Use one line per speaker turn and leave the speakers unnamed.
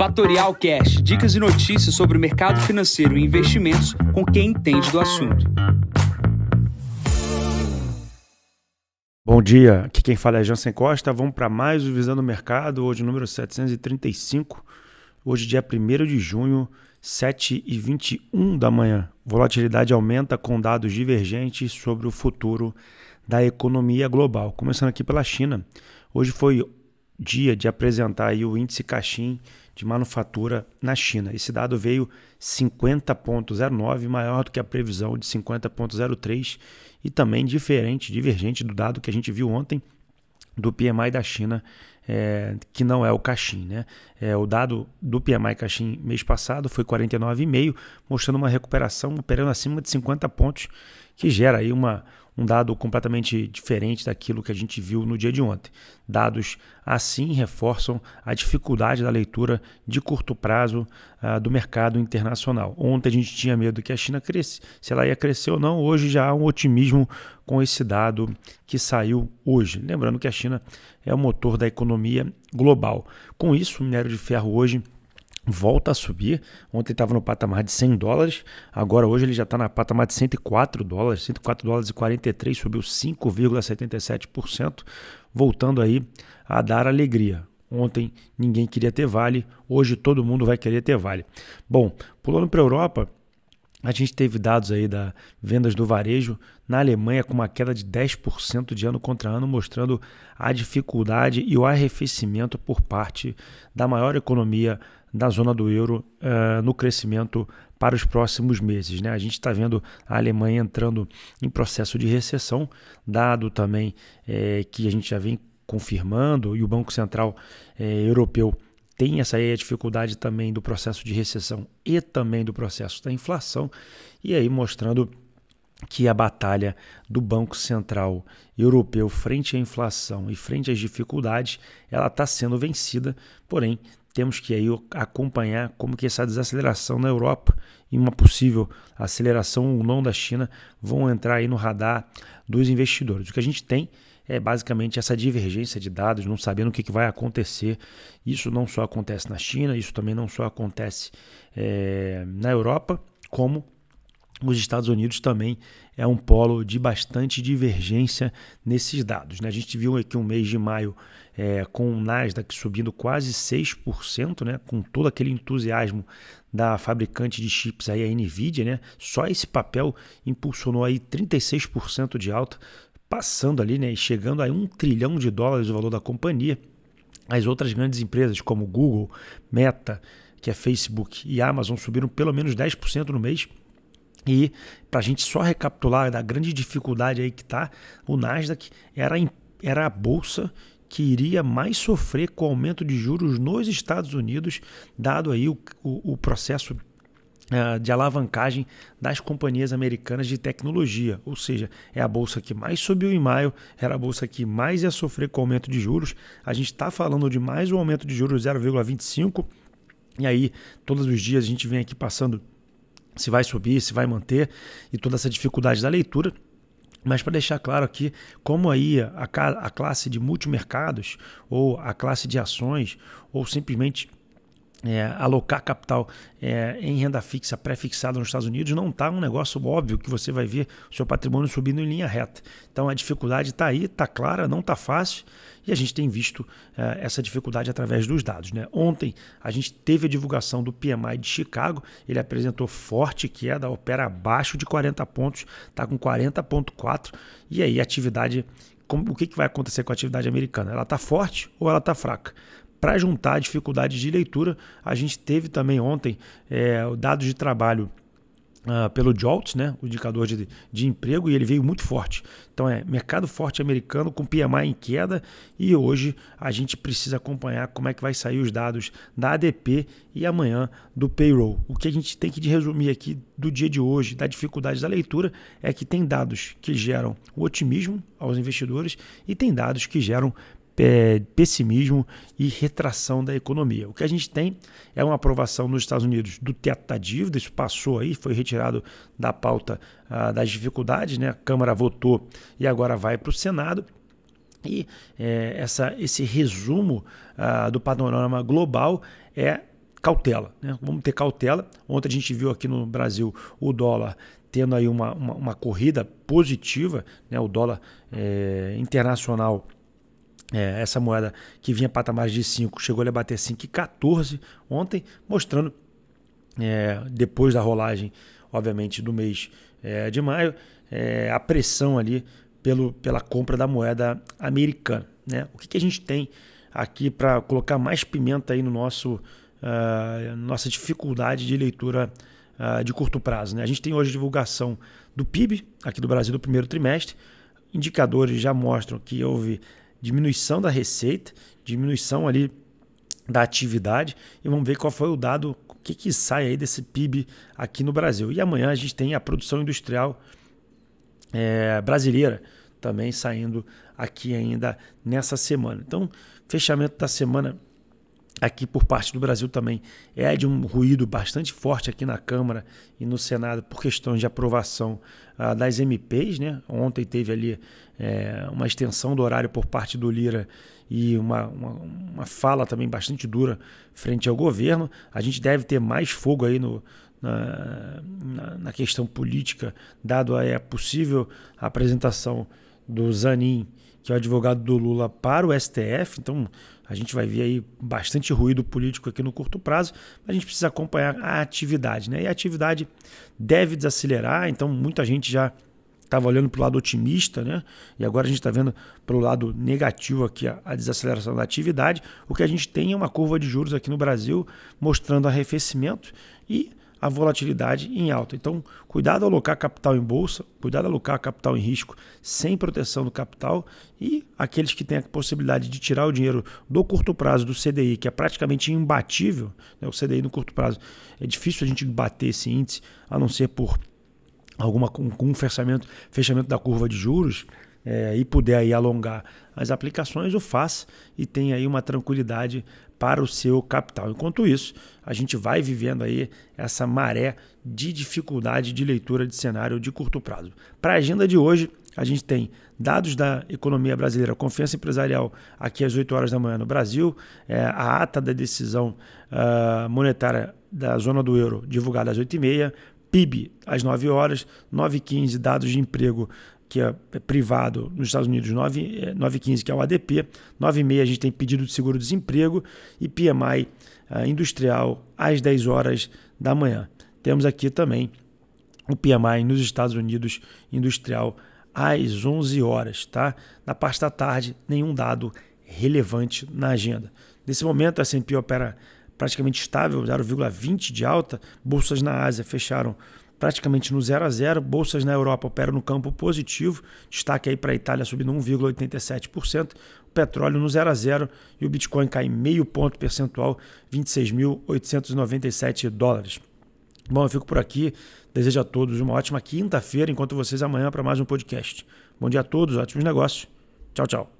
Fatorial Cash, dicas e notícias sobre o mercado financeiro e investimentos com quem entende do assunto.
Bom dia, aqui quem fala é Jansen Costa. Vamos para mais o Visando o Mercado, hoje número 735. Hoje, dia 1 de junho, 7 e 21 da manhã. Volatilidade aumenta com dados divergentes sobre o futuro da economia global. Começando aqui pela China. Hoje foi dia de apresentar o índice Caixin de manufatura na China. Esse dado veio 50,09, maior do que a previsão de 50,03 e também diferente, divergente do dado que a gente viu ontem do PMI da China, é, que não é o Caixin. Né? É, o dado do PMI Caixin mês passado foi 49,5, mostrando uma recuperação operando acima de 50 pontos, que gera aí uma, um dado completamente diferente daquilo que a gente viu no dia de ontem. Dados assim reforçam a dificuldade da leitura de curto prazo uh, do mercado internacional. Ontem a gente tinha medo que a China cresce, se ela ia crescer ou não. Hoje já há um otimismo com esse dado que saiu hoje. Lembrando que a China é o motor da economia global. Com isso, o minério de ferro hoje volta a subir. Ontem estava no patamar de 100 dólares, agora hoje ele já está no patamar de 104 dólares, 104 dólares e 43, subiu 5,77%, voltando aí a dar alegria. Ontem ninguém queria ter Vale, hoje todo mundo vai querer ter Vale. Bom, pulando para a Europa, a gente teve dados aí da vendas do varejo na Alemanha com uma queda de 10% de ano contra ano, mostrando a dificuldade e o arrefecimento por parte da maior economia da zona do euro uh, no crescimento para os próximos meses. Né? A gente está vendo a Alemanha entrando em processo de recessão, dado também é, que a gente já vem confirmando e o Banco Central é, Europeu tem essa aí a dificuldade também do processo de recessão e também do processo da inflação, e aí mostrando que a batalha do Banco Central Europeu frente à inflação e frente às dificuldades, ela está sendo vencida, porém temos que aí acompanhar como que essa desaceleração na Europa e uma possível aceleração ou não da China vão entrar aí no radar dos investidores. O que a gente tem é basicamente essa divergência de dados, não sabendo o que, que vai acontecer. Isso não só acontece na China, isso também não só acontece é, na Europa, como os Estados Unidos também é um polo de bastante divergência nesses dados. Né? A gente viu aqui um mês de maio é, com o Nasdaq subindo quase 6%, né? com todo aquele entusiasmo da fabricante de chips aí, a Nvidia, né? Só esse papel impulsionou aí 36% de alta, passando ali, né? E chegando a um trilhão de dólares o valor da companhia. As outras grandes empresas como Google, Meta, que é Facebook e Amazon subiram pelo menos 10% no mês. E para a gente só recapitular da grande dificuldade aí que está, o Nasdaq era, era a bolsa que iria mais sofrer com o aumento de juros nos Estados Unidos, dado aí o, o, o processo de alavancagem das companhias americanas de tecnologia. Ou seja, é a bolsa que mais subiu em maio, era a bolsa que mais ia sofrer com o aumento de juros. A gente está falando de mais um aumento de juros 0,25. E aí, todos os dias a gente vem aqui passando se vai subir, se vai manter e toda essa dificuldade da leitura. Mas para deixar claro aqui, como aí a, a classe de multimercados ou a classe de ações ou simplesmente é, alocar capital é, em renda fixa pré-fixada nos Estados Unidos não está um negócio óbvio que você vai ver o seu patrimônio subindo em linha reta. Então a dificuldade está aí, está clara, não está fácil e a gente tem visto é, essa dificuldade através dos dados. Né? Ontem a gente teve a divulgação do PMI de Chicago, ele apresentou forte queda, opera abaixo de 40 pontos, está com 40,4 e aí a atividade o que, que vai acontecer com a atividade americana? Ela está forte ou ela está fraca? Para juntar dificuldades de leitura, a gente teve também ontem é, dados de trabalho Uh, pelo JOLTS, né, o indicador de, de emprego, e ele veio muito forte. Então é mercado forte americano com PMI em queda e hoje a gente precisa acompanhar como é que vai sair os dados da ADP e amanhã do payroll. O que a gente tem que resumir aqui do dia de hoje, da dificuldade da leitura, é que tem dados que geram otimismo aos investidores e tem dados que geram é, pessimismo e retração da economia. O que a gente tem é uma aprovação nos Estados Unidos do teto da dívida, isso passou aí, foi retirado da pauta ah, das dificuldades, né? a Câmara votou e agora vai para o Senado. E é, essa, esse resumo ah, do panorama global é cautela, né? Vamos ter cautela. Ontem a gente viu aqui no Brasil o dólar tendo aí uma, uma, uma corrida positiva, né? O dólar é, internacional é, essa moeda que vinha patamares de 5 chegou a bater 5,14 ontem, mostrando, é, depois da rolagem, obviamente, do mês é, de maio, é, a pressão ali pelo, pela compra da moeda americana. Né? O que, que a gente tem aqui para colocar mais pimenta aí no nosso uh, nossa dificuldade de leitura uh, de curto prazo? Né? A gente tem hoje divulgação do PIB aqui do Brasil do primeiro trimestre. Indicadores já mostram que houve diminuição da receita, diminuição ali da atividade e vamos ver qual foi o dado, o que, que sai aí desse PIB aqui no Brasil. E amanhã a gente tem a produção industrial é, brasileira também saindo aqui ainda nessa semana. Então, fechamento da semana aqui por parte do Brasil também é de um ruído bastante forte aqui na Câmara e no Senado por questões de aprovação ah, das MPs. Né? Ontem teve ali é, uma extensão do horário por parte do Lira e uma, uma, uma, fala também bastante dura frente ao governo. A gente deve ter mais fogo aí no, na, na, na questão política, dado a é possível apresentação do Zanin, que é o advogado do Lula, para o STF. Então, a gente vai ver aí bastante ruído político aqui no curto prazo, mas a gente precisa acompanhar a atividade. Né? E a atividade deve desacelerar, então muita gente já estava olhando para o lado otimista, né? E agora a gente está vendo para o lado negativo aqui a, a, desaceleração da atividade. O que a gente tem é uma curva de juros aqui no Brasil mostrando arrefecimento e a volatilidade em alta. Então, cuidado ao alocar capital em bolsa, cuidado ao alocar capital em risco sem proteção do capital e aqueles que têm a possibilidade de tirar o dinheiro do curto prazo do CDI, que é praticamente imbatível, né? o CDI no curto prazo. É difícil a gente bater esse índice, a não ser por alguma um fechamento, fechamento da curva de juros é, e puder aí alongar as aplicações, o faz e tem aí uma tranquilidade para o seu capital. Enquanto isso, a gente vai vivendo aí essa maré de dificuldade de leitura de cenário de curto prazo. Para a agenda de hoje, a gente tem dados da economia brasileira, confiança empresarial aqui às 8 horas da manhã no Brasil, é, a ata da decisão uh, monetária da zona do euro divulgada às 8h30, PIB às 9 horas, 9h15 dados de emprego que é privado nos Estados Unidos, 9,15, é, que é o ADP, 9,6 a gente tem pedido de seguro-desemprego e PMI uh, industrial às 10 horas da manhã. Temos aqui também o PMI nos Estados Unidos industrial às 11 horas, tá? Na parte da tarde, nenhum dado relevante na agenda. Nesse momento, a S&P opera praticamente estável, 0,20 de alta. Bolsas na Ásia fecharam praticamente no 0 a 0. Bolsas na Europa operam no campo positivo. Destaque aí para a Itália subindo 1,87%. O petróleo no 0 a 0 e o Bitcoin cai meio ponto percentual, 26.897 dólares. Bom, eu fico por aqui. Desejo a todos uma ótima quinta-feira. Enquanto vocês amanhã para mais um podcast. Bom dia a todos, ótimos negócios. Tchau, tchau.